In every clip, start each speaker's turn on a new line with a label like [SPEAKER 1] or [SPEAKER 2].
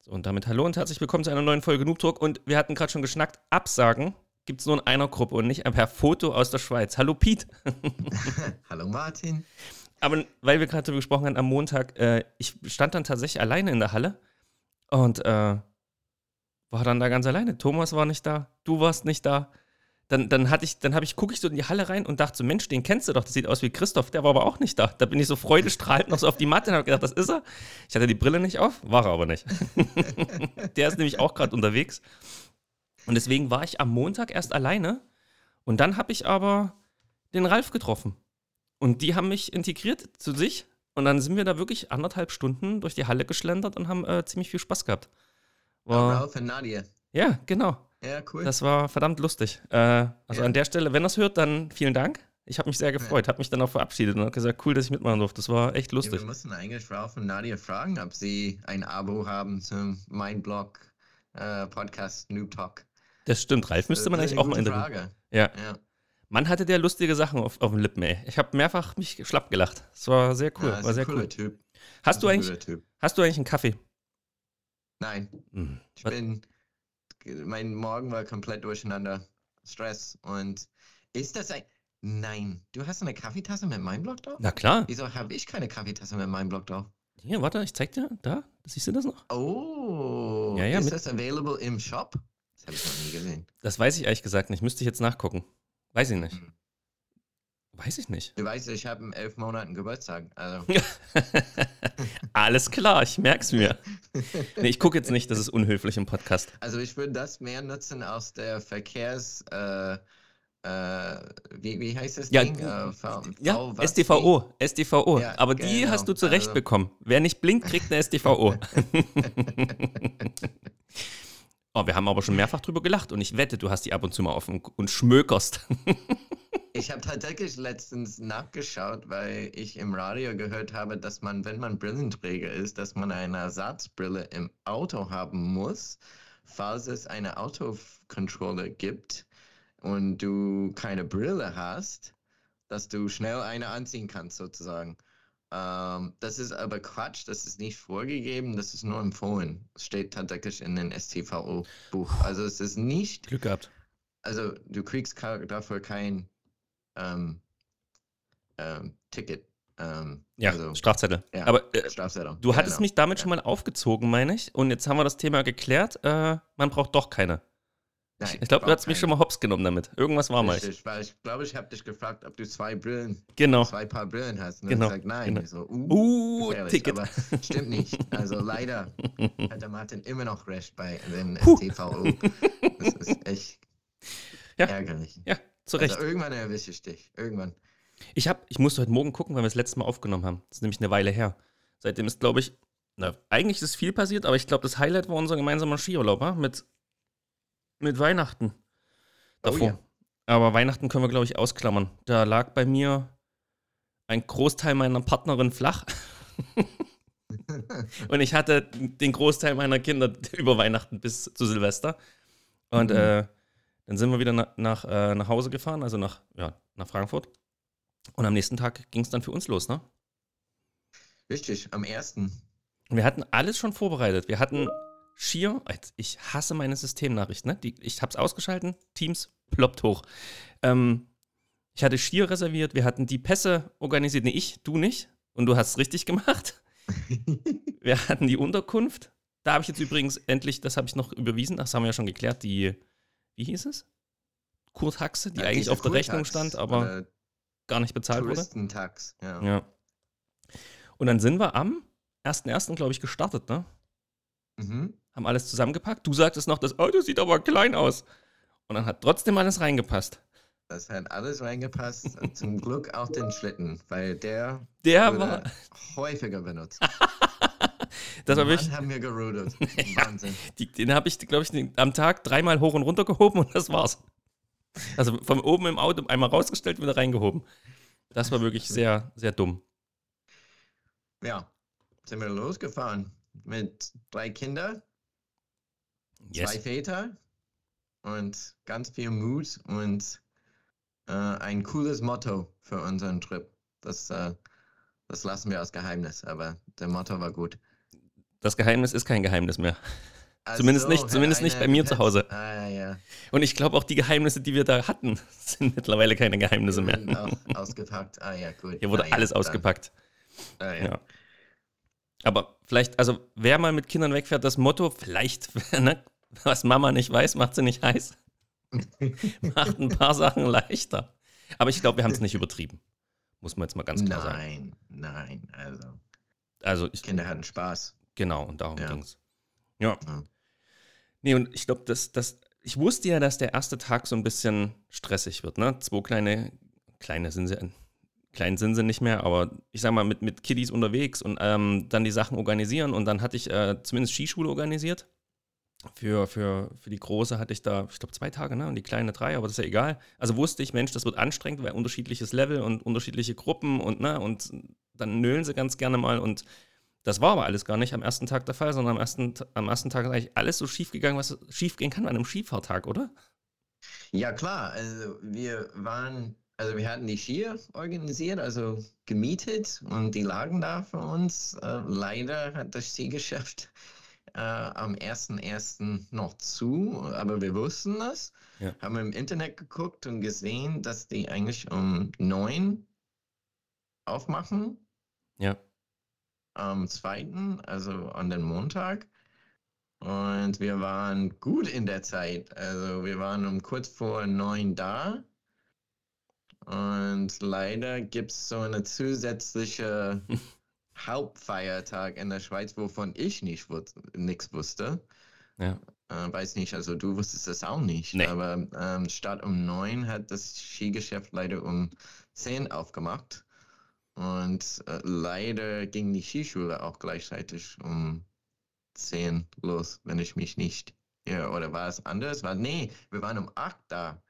[SPEAKER 1] So, und damit hallo und herzlich willkommen zu einer neuen Folge Noob Talk. Und wir hatten gerade schon geschnackt, Absagen gibt es nur in einer Gruppe und nicht per Foto aus der Schweiz. Hallo Piet.
[SPEAKER 2] hallo Martin.
[SPEAKER 1] Aber weil wir gerade darüber gesprochen haben am Montag, äh, ich stand dann tatsächlich alleine in der Halle und äh, war dann da ganz alleine. Thomas war nicht da, du warst nicht da. Dann, dann hatte ich, dann habe ich, gucke ich so in die Halle rein und dachte so, Mensch, den kennst du doch, das sieht aus wie Christoph, der war aber auch nicht da. Da bin ich so freudestrahlend noch so auf die Matte und habe gedacht, das ist er. Ich hatte die Brille nicht auf, war er aber nicht. der ist nämlich auch gerade unterwegs. Und deswegen war ich am Montag erst alleine und dann habe ich aber den Ralf getroffen. Und die haben mich integriert zu sich und dann sind wir da wirklich anderthalb Stunden durch die Halle geschlendert und haben äh, ziemlich viel Spaß gehabt.
[SPEAKER 2] War, Ralf und Nadia.
[SPEAKER 1] Ja, genau.
[SPEAKER 2] Ja, cool.
[SPEAKER 1] Das war verdammt lustig. Äh, also ja. an der Stelle, wenn das hört, dann vielen Dank. Ich habe mich sehr gefreut, ja. habe mich dann auch verabschiedet und habe gesagt, cool, dass ich mitmachen durfte. Das war echt lustig. Ja,
[SPEAKER 2] wir mussten eigentlich Ralf und Nadia fragen, ob sie ein Abo haben zum Mindblock äh, Podcast Noob Talk.
[SPEAKER 1] Das stimmt, Ralf müsste man eigentlich auch mal interviewen.
[SPEAKER 2] Frage.
[SPEAKER 1] Ja. ja. Man hatte der lustige Sachen auf, auf dem Lippen, ey. Ich habe mehrfach mich schlapp gelacht. Das war sehr cool. Ja, war sehr cool.
[SPEAKER 2] Typ.
[SPEAKER 1] Hast du, eigentlich, hast du eigentlich einen Kaffee?
[SPEAKER 2] Nein. Hm. Ich Was? bin mein Morgen war komplett durcheinander. Stress. Und ist das ein. Nein. Du hast eine Kaffeetasse mit meinem Blog drauf?
[SPEAKER 1] Na klar.
[SPEAKER 2] Wieso habe ich keine Kaffeetasse mit meinem Blog drauf?
[SPEAKER 1] Hier, warte, ich zeig dir. Da, siehst du das noch?
[SPEAKER 2] Oh. Ja, ja, ist das available im Shop? Das habe ich noch nie gesehen.
[SPEAKER 1] Das weiß ich ehrlich gesagt nicht. Müsste ich jetzt nachgucken. Weiß ich nicht. Hm. Weiß ich nicht.
[SPEAKER 2] Du weißt, ich habe in elf Monaten Geburtstag. Also.
[SPEAKER 1] Alles klar, ich merk's mir. Nee, ich gucke jetzt nicht, das ist unhöflich im Podcast.
[SPEAKER 2] Also ich würde das mehr nutzen aus der Verkehrs... Äh, äh, wie, wie heißt das
[SPEAKER 1] ja,
[SPEAKER 2] Ding?
[SPEAKER 1] Äh, v, ja, v, SDVO. SDVO. Ja, Aber die genau. hast du zurecht also. bekommen. Wer nicht blinkt, kriegt eine SDVO. oh, wir haben aber schon mehrfach drüber gelacht und ich wette, du hast die ab und zu mal offen und schmökerst.
[SPEAKER 2] Ich habe tatsächlich letztens nachgeschaut, weil ich im Radio gehört habe, dass man, wenn man Brillenträger ist, dass man eine Ersatzbrille im Auto haben muss, falls es eine Autocontroller gibt und du keine Brille hast, dass du schnell eine anziehen kannst sozusagen. Ähm, das ist aber Quatsch, das ist nicht vorgegeben, das ist nur empfohlen. Es steht tatsächlich in den STVO-Buch. Also es ist nicht.
[SPEAKER 1] Glück gehabt.
[SPEAKER 2] Also du kriegst dafür kein ähm, ähm, Ticket. Ähm,
[SPEAKER 1] ja, also, Strafzettel. Ja, Aber äh,
[SPEAKER 2] Strafzettel.
[SPEAKER 1] du hattest genau. mich damit ja. schon mal aufgezogen, meine ich. Und jetzt haben wir das Thema geklärt. Äh, man braucht doch keine. Nein, ich glaube, du hast mich schon mal hops genommen damit. Irgendwas war mal.
[SPEAKER 2] Ich, weil ich glaube, ich habe dich gefragt, ob du zwei Brillen,
[SPEAKER 1] genau.
[SPEAKER 2] zwei Paar Brillen hast.
[SPEAKER 1] Und genau.
[SPEAKER 2] ich gesagt, nein.
[SPEAKER 1] Genau.
[SPEAKER 2] Ich so,
[SPEAKER 1] uh, uh Ticket.
[SPEAKER 2] Aber stimmt nicht. Also leider hat der Martin immer noch recht bei dem TVO. Das ist echt
[SPEAKER 1] ja.
[SPEAKER 2] ärgerlich.
[SPEAKER 1] Ja, zu Recht.
[SPEAKER 2] Also irgendwann erwische ich dich. Irgendwann.
[SPEAKER 1] Ich, hab, ich musste heute Morgen gucken, weil wir das letzte Mal aufgenommen haben. Das ist nämlich eine Weile her. Seitdem ist, glaube ich, na, eigentlich ist viel passiert, aber ich glaube, das Highlight war unser gemeinsamer Skiurlaub wa? mit, mit Weihnachten. Davor. Oh, ja. Aber Weihnachten können wir, glaube ich, ausklammern. Da lag bei mir ein Großteil meiner Partnerin flach. und ich hatte den Großteil meiner Kinder über Weihnachten bis zu Silvester. Und mhm. äh, dann sind wir wieder nach, nach, äh, nach Hause gefahren, also nach, ja, nach Frankfurt. Und am nächsten Tag ging es dann für uns los, ne?
[SPEAKER 2] Richtig, am ersten.
[SPEAKER 1] Wir hatten alles schon vorbereitet. Wir hatten schier, ich hasse meine Systemnachrichten, ne? Die, ich hab's ausgeschalten, Teams ploppt hoch. Ähm, ich hatte schier reserviert, wir hatten die Pässe organisiert, nee, ich, du nicht. Und du hast es richtig gemacht. wir hatten die Unterkunft. Da habe ich jetzt übrigens endlich, das habe ich noch überwiesen, das haben wir ja schon geklärt, die wie hieß es? Kurtaxe, die ja, eigentlich auf der Rechnung stand, aber gar nicht bezahlt wurde.
[SPEAKER 2] Touristentax,
[SPEAKER 1] ja. ja. Und dann sind wir am 1.1., glaube ich, gestartet, ne? Mhm. Haben alles zusammengepackt. Du sagtest noch, das Auto sieht aber klein aus. Und dann hat trotzdem alles reingepasst.
[SPEAKER 2] Das hat alles reingepasst. Zum Glück auch den Schlitten, weil der,
[SPEAKER 1] der war
[SPEAKER 2] häufiger benutzt.
[SPEAKER 1] Das war wirklich.
[SPEAKER 2] haben wir gerudert.
[SPEAKER 1] Wahnsinn. Ja, den habe ich, glaube ich, am Tag dreimal hoch und runter gehoben und das war's. Also von oben im Auto einmal rausgestellt, wieder reingehoben. Das war wirklich sehr, sehr dumm.
[SPEAKER 2] Ja, sind wir losgefahren mit drei Kindern,
[SPEAKER 1] yes.
[SPEAKER 2] zwei Väter und ganz viel Mut und äh, ein cooles Motto für unseren Trip. Das, äh, das lassen wir als Geheimnis, aber der Motto war gut.
[SPEAKER 1] Das Geheimnis ist kein Geheimnis mehr. Also, zumindest nicht, zumindest nicht bei mir zu Hause.
[SPEAKER 2] Ah, ja.
[SPEAKER 1] Und ich glaube auch die Geheimnisse, die wir da hatten, sind mittlerweile keine Geheimnisse mehr.
[SPEAKER 2] Auch ausgepackt. Ah ja, gut.
[SPEAKER 1] Hier wurde
[SPEAKER 2] ah,
[SPEAKER 1] alles
[SPEAKER 2] ja,
[SPEAKER 1] ausgepackt.
[SPEAKER 2] Ah, ja.
[SPEAKER 1] Ja. Aber vielleicht, also wer mal mit Kindern wegfährt, das Motto, vielleicht, ne, was Mama nicht weiß, macht sie nicht heiß. macht ein paar Sachen leichter. Aber ich glaube, wir haben es nicht übertrieben. Muss man jetzt mal ganz klar
[SPEAKER 2] nein,
[SPEAKER 1] sagen.
[SPEAKER 2] Nein, nein, also.
[SPEAKER 1] Also ich,
[SPEAKER 2] Kinder hatten Spaß.
[SPEAKER 1] Genau, und darum
[SPEAKER 2] Ja.
[SPEAKER 1] ging es. Ja.
[SPEAKER 2] Ja.
[SPEAKER 1] Nee, und ich glaube, dass das, ich wusste ja, dass der erste Tag so ein bisschen stressig wird, ne? Zwei kleine, kleine sind sie, klein sind sie nicht mehr, aber ich sag mal, mit, mit Kiddies unterwegs und ähm, dann die Sachen organisieren und dann hatte ich äh, zumindest Skischule organisiert. Für, für, für die Große hatte ich da, ich glaube, zwei Tage, ne? Und die Kleine drei, aber das ist ja egal. Also wusste ich, Mensch, das wird anstrengend, weil unterschiedliches Level und unterschiedliche Gruppen und, ne, und dann nölen sie ganz gerne mal und das war aber alles gar nicht am ersten Tag der Fall, sondern am ersten, am ersten Tag ist eigentlich alles so schief gegangen, was schief gehen kann an einem Skifahrtag, oder?
[SPEAKER 2] Ja, klar. Also wir waren, also wir hatten die Skier organisiert, also gemietet und die lagen da für uns. Äh, leider hat das Skigeschäft äh, am 1.1. noch zu, aber wir wussten das.
[SPEAKER 1] Ja.
[SPEAKER 2] Haben im Internet geguckt und gesehen, dass die eigentlich um 9 aufmachen
[SPEAKER 1] Ja.
[SPEAKER 2] Am 2., also an den Montag. Und wir waren gut in der Zeit. Also wir waren um kurz vor neun da. Und leider gibt es so eine zusätzliche Hauptfeiertag in der Schweiz, wovon ich nicht nichts wusste.
[SPEAKER 1] Ja.
[SPEAKER 2] Äh, weiß nicht, also du wusstest das auch nicht.
[SPEAKER 1] Nee.
[SPEAKER 2] Aber ähm, statt um neun hat das Skigeschäft leider um zehn aufgemacht. Und äh, leider ging die Skischule auch gleichzeitig um 10 los, wenn ich mich nicht. Ja, oder war es anders? War, nee, wir waren um 8 da.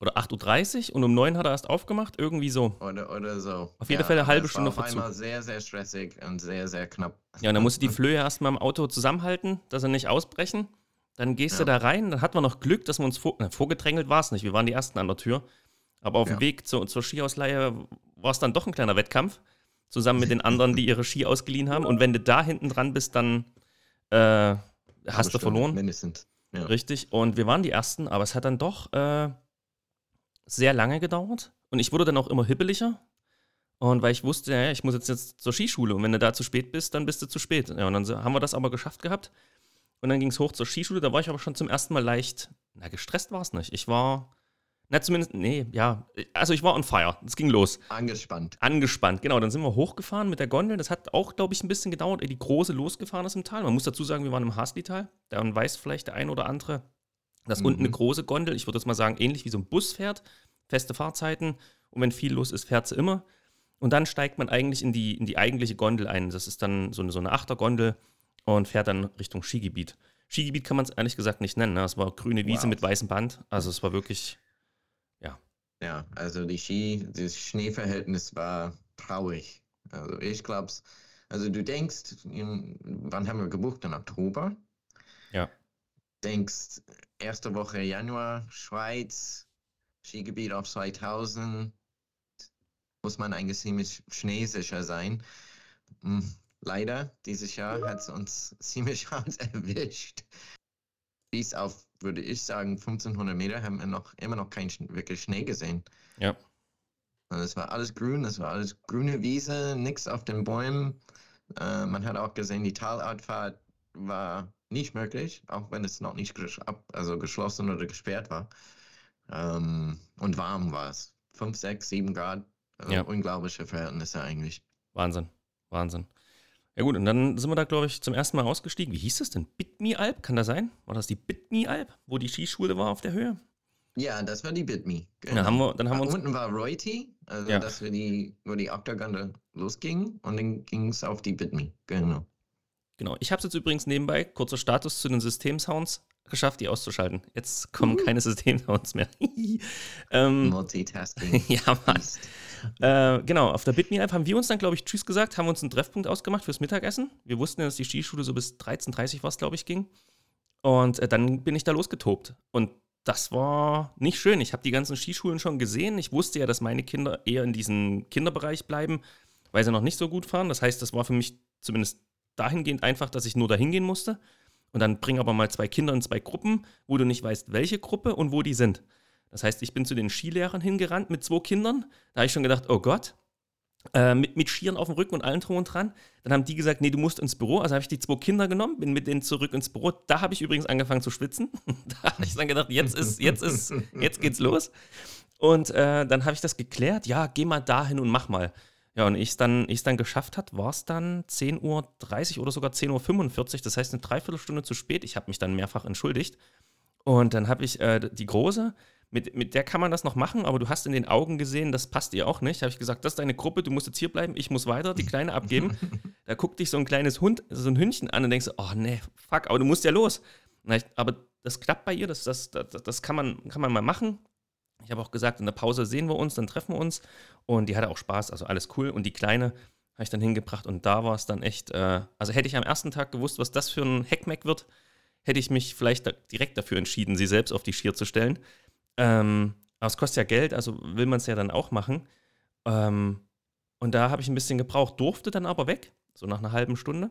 [SPEAKER 1] Oder 8.30 Uhr und um 9 hat er erst aufgemacht, irgendwie so.
[SPEAKER 2] Oder, oder so.
[SPEAKER 1] Auf jeden Fall eine halbe Stunde
[SPEAKER 2] war auf
[SPEAKER 1] Verzug.
[SPEAKER 2] einmal sehr, sehr stressig und sehr, sehr knapp.
[SPEAKER 1] Ja, und dann musste die Flöhe erstmal im Auto zusammenhalten, dass sie nicht ausbrechen. Dann gehst du
[SPEAKER 2] Ja.
[SPEAKER 1] da rein, dann hatten wir noch Glück, dass wir uns vor, na, vorgedrängelt war es nicht. Wir waren die Ersten an der Tür. Aber auf dem
[SPEAKER 2] Ja.
[SPEAKER 1] Weg zur, zur Skiausleihe war es dann doch ein kleiner Wettkampf. Zusammen mit den anderen, die ihre Ski ausgeliehen haben. Und wenn du da hinten dran bist, dann äh, hast du verloren.
[SPEAKER 2] Mindestens. Ja.
[SPEAKER 1] Richtig. Und wir waren die Ersten, aber es hat dann doch äh, sehr lange gedauert. Und ich wurde dann auch immer hippeliger. Und weil ich wusste, ja, ich muss jetzt, jetzt zur Skischule. Und wenn du da zu spät bist, dann bist du zu spät. Ja, und dann haben wir das aber geschafft gehabt. Und dann ging es hoch zur Skischule. Da war ich aber schon zum ersten Mal leicht, na, gestresst war es nicht. Ich war, na, zumindest, nee, ja. Also ich war on fire. Es ging los.
[SPEAKER 2] Angespannt.
[SPEAKER 1] Angespannt, genau. Dann sind wir hochgefahren mit der Gondel. Das hat auch, glaube ich, ein bisschen gedauert, ehe die große losgefahren ist im Tal. Man muss dazu sagen, wir waren im Haslital. Dann weiß vielleicht der ein oder andere, dass
[SPEAKER 2] Mhm.
[SPEAKER 1] unten eine große Gondel, ich würde jetzt mal sagen, ähnlich wie so ein Bus fährt, feste Fahrzeiten. Und wenn viel los ist, fährt sie immer. Und dann steigt man eigentlich in die, in die eigentliche Gondel ein. Das ist dann so eine, so eine Achtergondel und fährt dann Richtung Skigebiet. Skigebiet kann man es ehrlich gesagt nicht nennen. Ne? Es war grüne Wiese
[SPEAKER 2] Wow.
[SPEAKER 1] mit weißem Band. Also es war wirklich,
[SPEAKER 2] Ja, also die Ski, das Schneeverhältnis war traurig. Also ich glaub's. Also du denkst, in, wann haben wir gebucht? Im Oktober?
[SPEAKER 1] Ja.
[SPEAKER 2] Denkst, erste Woche Januar, Schweiz, Skigebiet auf 2000, muss man eigentlich ziemlich schneesicher sein. Hm, Leider, dieses Jahr hat es uns ziemlich hart erwischt. Bis auf, würde ich sagen, 1500 Meter haben wir noch immer noch keinen wirklich Schnee gesehen.
[SPEAKER 1] ja.
[SPEAKER 2] Und es war alles grün, es war alles grüne Wiese, nichts auf den Bäumen. Äh, man hat auch gesehen, die Talabfahrt war nicht möglich, auch wenn es noch nicht ab, also geschlossen oder gesperrt war. Ähm, und warm war es. 5, 6, 7 Grad. Also
[SPEAKER 1] Ja.
[SPEAKER 2] Unglaubliche Verhältnisse eigentlich.
[SPEAKER 1] Wahnsinn, Wahnsinn. Ja gut, und dann sind wir da, glaube ich, zum ersten Mal ausgestiegen. Wie hieß das denn? Bitmi-Alp, kann das sein? War das die Bitmi-Alp, wo die Skischule war auf der Höhe?
[SPEAKER 2] Ja, das war die Bitme.
[SPEAKER 1] Dann haben wir, dann haben wir uns,
[SPEAKER 2] Unten war Reuti, also
[SPEAKER 1] Ja.
[SPEAKER 2] dass wir die, wo die Octagonde losging und dann ging es auf die Bitme. Genau.
[SPEAKER 1] genau. Ich habe es jetzt übrigens nebenbei, kurzer Status zu den Systemsounds, geschafft, die auszuschalten. Jetzt kommen keine Systemsounds mehr. ähm,
[SPEAKER 2] Multitasking.
[SPEAKER 1] ja, Mann.
[SPEAKER 2] Beast.
[SPEAKER 1] Äh, genau, auf der Bitme-App haben wir uns dann, glaube ich, Tschüss gesagt, haben uns einen Treffpunkt ausgemacht fürs Mittagessen. Wir wussten ja, dass die Skischule so bis 13.30 Uhr was, glaube ich, ging. Und äh, dann bin ich da losgetobt. Und das war nicht schön. Ich habe die ganzen Skischulen schon gesehen. Ich wusste ja, dass meine Kinder eher in diesem Kinderbereich bleiben, weil sie noch nicht so gut fahren. Das heißt, das war für mich zumindest dahingehend einfach, dass ich nur dahin gehen musste. Und dann bring aber mal zwei Kinder in zwei Gruppen, wo du nicht weißt, welche Gruppe und wo die sind. Das heißt, ich bin zu den Skilehrern hingerannt mit zwei Kindern. Da habe ich schon gedacht, oh Gott, äh, mit, mit Skiern auf dem Rücken und allen drum und dran. Dann haben die gesagt, nee, du musst ins Büro. Also habe ich die zwei Kinder genommen, bin mit denen zurück ins Büro. Da habe ich übrigens angefangen zu schwitzen. da habe ich dann gedacht, jetzt ist, jetzt ist, jetzt geht's los. Und äh, dann habe ich das geklärt. Ja, geh mal dahin und mach mal. Ja, und ich es dann, dann geschafft hat, war es dann 10.30 Uhr oder sogar 10.45 Uhr. Das heißt, eine Dreiviertelstunde zu spät. Ich habe mich dann mehrfach entschuldigt. Und dann habe ich äh, die Große, mit, mit der kann man das noch machen, aber du hast in den Augen gesehen, das passt ihr auch nicht. Habe ich gesagt, das ist deine Gruppe, du musst jetzt hier bleiben, ich muss weiter, die Kleine abgeben. da guckt dich so ein kleines Hund, so ein Hündchen an und denkst, oh nee, fuck, aber du musst ja los. Ich, aber das klappt bei ihr, das, das, das, das kann, man, kann man mal machen. Ich habe auch gesagt, in der Pause sehen wir uns, dann treffen wir uns. Und die hatte auch Spaß, also alles cool. Und die Kleine habe ich dann hingebracht und da war es dann echt, äh, also hätte ich am ersten Tag gewusst, was das für ein Heckmeck wird, hätte ich mich vielleicht da direkt dafür entschieden, sie selbst auf die Skier zu stellen. Ähm, aber es kostet ja Geld, also will man es ja dann auch machen. Ähm, und da habe ich ein bisschen gebraucht, durfte dann aber weg, so nach einer halben Stunde.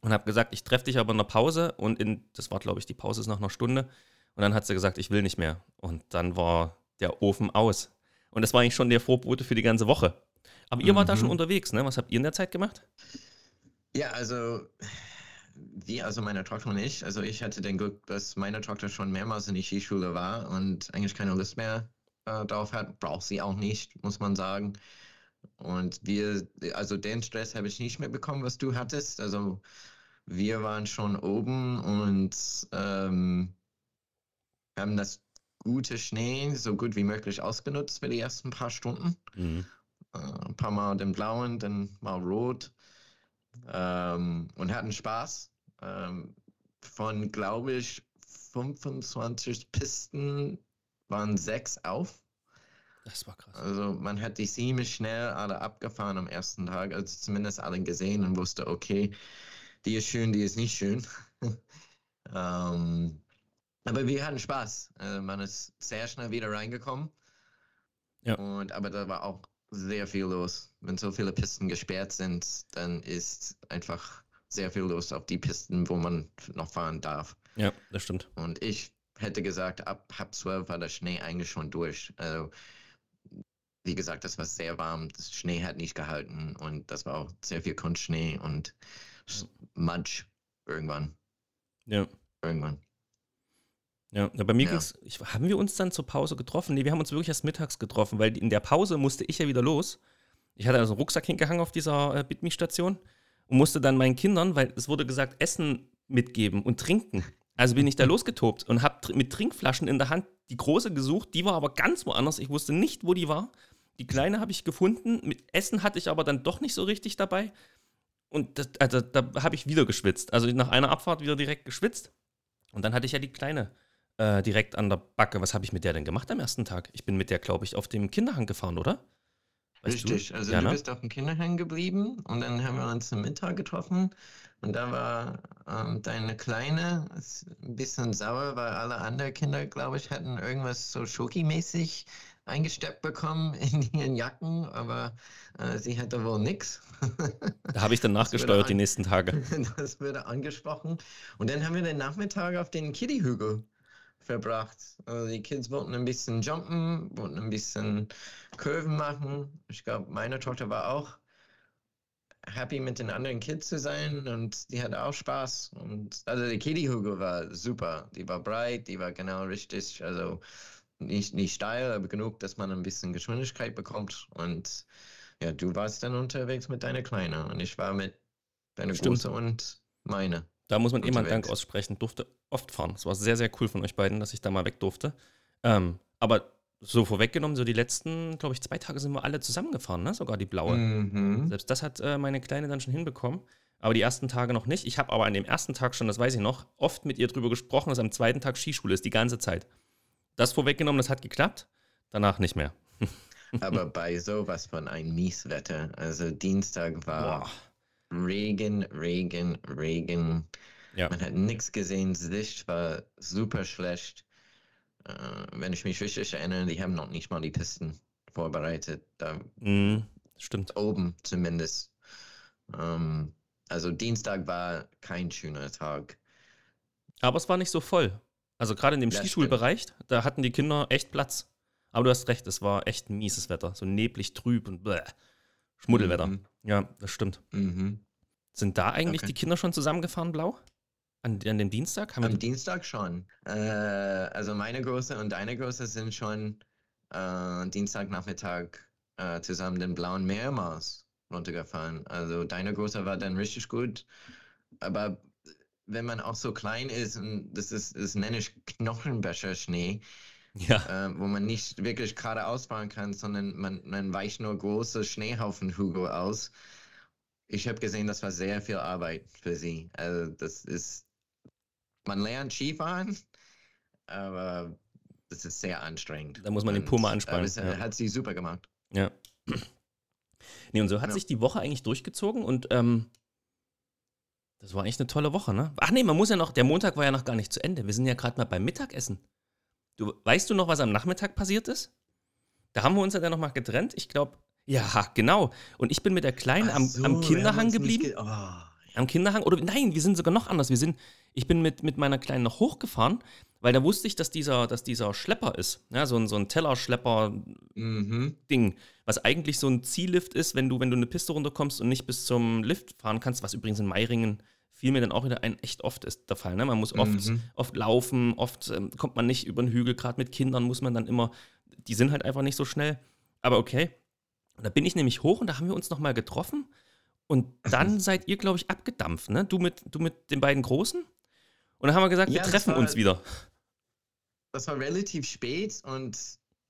[SPEAKER 1] Und habe gesagt, ich treffe dich aber in der Pause. Und in, das war, glaube ich, die Pause ist nach einer Stunde. Und dann hat sie gesagt, ich will nicht mehr. Und dann war der Ofen aus. Und das war eigentlich schon der Vorbote für die ganze Woche. Aber ihr mhm. wart da schon mhm. unterwegs, ne? Was habt ihr in der Zeit gemacht?
[SPEAKER 2] Ja, also wie, also meine Tochter und ich. Also ich hatte den Glück, dass meine Tochter schon mehrmals in die Skischule war und eigentlich keine Lust mehr äh, darauf hat. Braucht sie auch nicht, muss man sagen. Und wir, also den Stress habe ich nicht mehr bekommen, was du hattest. Also wir waren schon oben und ähm, haben das gute Schnee so gut wie möglich ausgenutzt für die ersten paar Stunden. Mhm. Äh, ein paar Mal den blauen, dann mal rot ähm, und hatten Spaß. Ähm, von, glaube ich, 25 Pisten waren sechs auf.
[SPEAKER 1] Das war krass.
[SPEAKER 2] Also man hat die ziemlich schnell alle abgefahren am ersten Tag, also zumindest alle gesehen und wusste, okay, die ist schön, die ist nicht schön. ähm, aber wir hatten Spaß. Also man ist sehr schnell wieder reingekommen. Ja. Und, aber da war auch sehr viel los. Wenn so viele Pisten gesperrt sind, dann ist einfach sehr viel los auf die Pisten, wo man noch fahren darf.
[SPEAKER 1] Ja, das stimmt.
[SPEAKER 2] Und ich hätte gesagt, ab halb zwölf war der Schnee eigentlich schon durch. Also, wie gesagt, das war sehr warm. Das Schnee hat nicht gehalten und das war auch sehr viel Kunstschnee und Matsch irgendwann.
[SPEAKER 1] Ja.
[SPEAKER 2] Irgendwann.
[SPEAKER 1] Ja, bei mir ja. ging's, ich, haben wir uns dann zur Pause getroffen? Nee, wir haben uns wirklich erst mittags getroffen, weil in der Pause musste ich ja wieder los. Ich hatte also einen Rucksack hingehangen auf dieser äh, Bitme-Station und musste dann meinen Kindern, weil es wurde gesagt, Essen mitgeben und trinken. Also bin ich da losgetobt und habe mit Trinkflaschen in der Hand die große gesucht, die war aber ganz woanders. Ich wusste nicht, wo die war. Die kleine habe ich gefunden. Mit Essen hatte ich aber dann doch nicht so richtig dabei. Und das, also, da habe ich wieder geschwitzt. Also nach einer Abfahrt wieder direkt geschwitzt. Und dann hatte ich ja die kleine äh, direkt an der Backe. Was habe ich mit der denn gemacht am ersten Tag? Ich bin mit der, glaube ich, auf dem Kinderhang gefahren, oder?
[SPEAKER 2] Weißt Richtig, du? also ja, du ne? bist auf dem Kinderhang geblieben und dann haben wir uns zum Mittag getroffen und da war ähm, deine Kleine ein bisschen sauer, weil alle anderen Kinder, glaube ich, hatten irgendwas so Schoki-mäßig eingesteppt bekommen in ihren Jacken, aber äh, sie hatte wohl nichts.
[SPEAKER 1] Da habe ich dann nachgesteuert die nächsten Tage.
[SPEAKER 2] Das wurde angesprochen. Und dann haben wir den Nachmittag auf den Kitty-Hügel verbracht. Also die Kids wollten ein bisschen jumpen, wollten ein bisschen Kurven machen. Ich glaube, meine Tochter war auch happy mit den anderen Kids zu sein und die hatte auch Spaß. Und also die Kitty-Hügel war super. Die war breit, die war genau richtig. Also nicht, nicht steil, aber genug, dass man ein bisschen Geschwindigkeit bekommt. Und ja, du warst dann unterwegs mit deiner Kleine und ich war mit deiner Große und meine.
[SPEAKER 1] Da muss man eh mal Dank aussprechen. Durfte oft fahren. Es war sehr, sehr cool von euch beiden, dass ich da mal weg durfte. Ähm, aber so vorweggenommen, so die letzten, glaube ich, zwei Tage sind wir alle zusammengefahren, ne? Sogar die blaue. Mhm. Selbst das hat äh, meine Kleine dann schon hinbekommen. Aber die ersten Tage noch nicht. Ich habe aber an dem ersten Tag schon, das weiß ich noch, oft mit ihr drüber gesprochen, dass am zweiten Tag Skischule ist, die ganze Zeit. Das vorweggenommen, das hat geklappt. Danach nicht mehr.
[SPEAKER 2] aber bei sowas von ein Mieswetter. Also Dienstag war Boah. Regen, Regen, Regen. Ja. Man hat nichts gesehen, Sicht war super schlecht. äh, wenn ich mich richtig erinnere, die haben noch nicht mal die Pisten vorbereitet. Da
[SPEAKER 1] Mhm, stimmt.
[SPEAKER 2] oben zumindest. Ähm, also Dienstag war kein schöner Tag.
[SPEAKER 1] Aber es war nicht so voll. Also gerade in dem
[SPEAKER 2] Das
[SPEAKER 1] Skischulbereich, da hatten die Kinder echt Platz. Aber du hast recht, es war echt mieses Wetter. So neblig, trüb und bläh. Schmuddelwetter.
[SPEAKER 2] Mhm.
[SPEAKER 1] Ja, das stimmt.
[SPEAKER 2] Mhm.
[SPEAKER 1] Sind da eigentlich
[SPEAKER 2] Okay.
[SPEAKER 1] die Kinder schon zusammengefahren, blau? An, an dem Dienstag? Haben wir
[SPEAKER 2] Am
[SPEAKER 1] die,
[SPEAKER 2] Dienstag schon. Äh, also meine Große und deine Große sind schon äh, Dienstagnachmittag äh, zusammen den Blauen Meermaus runtergefahren. Also deine Große war dann richtig gut. Aber wenn man auch so klein ist, und das ist, das nenne ich Knochenbecher-Schnee,
[SPEAKER 1] ja,
[SPEAKER 2] äh, wo man nicht wirklich geradeaus fahren kann, sondern man, man weicht nur große Schneehaufenhügel aus. Ich habe gesehen, das war sehr viel Arbeit für sie. Also das ist, man lernt Skifahren, aber das ist sehr anstrengend.
[SPEAKER 1] Da muss man den
[SPEAKER 2] Und,
[SPEAKER 1] Puma
[SPEAKER 2] äh,
[SPEAKER 1] anspannen,
[SPEAKER 2] Das
[SPEAKER 1] ja.
[SPEAKER 2] hat sie super gemacht.
[SPEAKER 1] ja. Nee, und so hat
[SPEAKER 2] Ja.
[SPEAKER 1] sich die Woche eigentlich durchgezogen und ähm, das war eigentlich eine tolle Woche, ne? Ach nee, man muss ja noch, der Montag war ja noch gar nicht zu Ende. Wir sind ja gerade mal beim Mittagessen. Du, weißt du noch, was am Nachmittag passiert ist? Da haben wir uns ja dann nochmal getrennt. Ich glaube, ja, genau. Und ich bin mit der Kleinen am,
[SPEAKER 2] so,
[SPEAKER 1] am Kinderhang geblieben.
[SPEAKER 2] ge- oh,
[SPEAKER 1] Am Kinderhang, oder nein, wir sind sogar noch anders. Wir sind, ich bin mit, mit meiner Kleinen noch hochgefahren, weil da wusste ich, dass dieser, dass dieser Schlepper ist. Ja, so ein, so ein Tellerschlepper-Ding,
[SPEAKER 2] mhm.
[SPEAKER 1] was eigentlich so ein Ziellift ist, wenn du, wenn du eine Piste runterkommst und nicht bis zum Lift fahren kannst, was übrigens in Meiringen fiel mir dann auch wieder ein, echt oft ist der Fall. Ne? Man muss oft,
[SPEAKER 2] Mhm.
[SPEAKER 1] oft laufen, oft ähm, kommt man nicht über den Hügel, gerade mit Kindern muss man dann immer, die sind halt einfach nicht so schnell. Aber okay. Und da bin ich nämlich hoch und da haben wir uns nochmal getroffen. Und dann seid ihr, glaube ich, abgedampft, ne? Du mit, du mit den beiden Großen? Und dann haben wir gesagt,
[SPEAKER 2] Ja,
[SPEAKER 1] wir treffen
[SPEAKER 2] war-
[SPEAKER 1] uns wieder.
[SPEAKER 2] Das war relativ spät und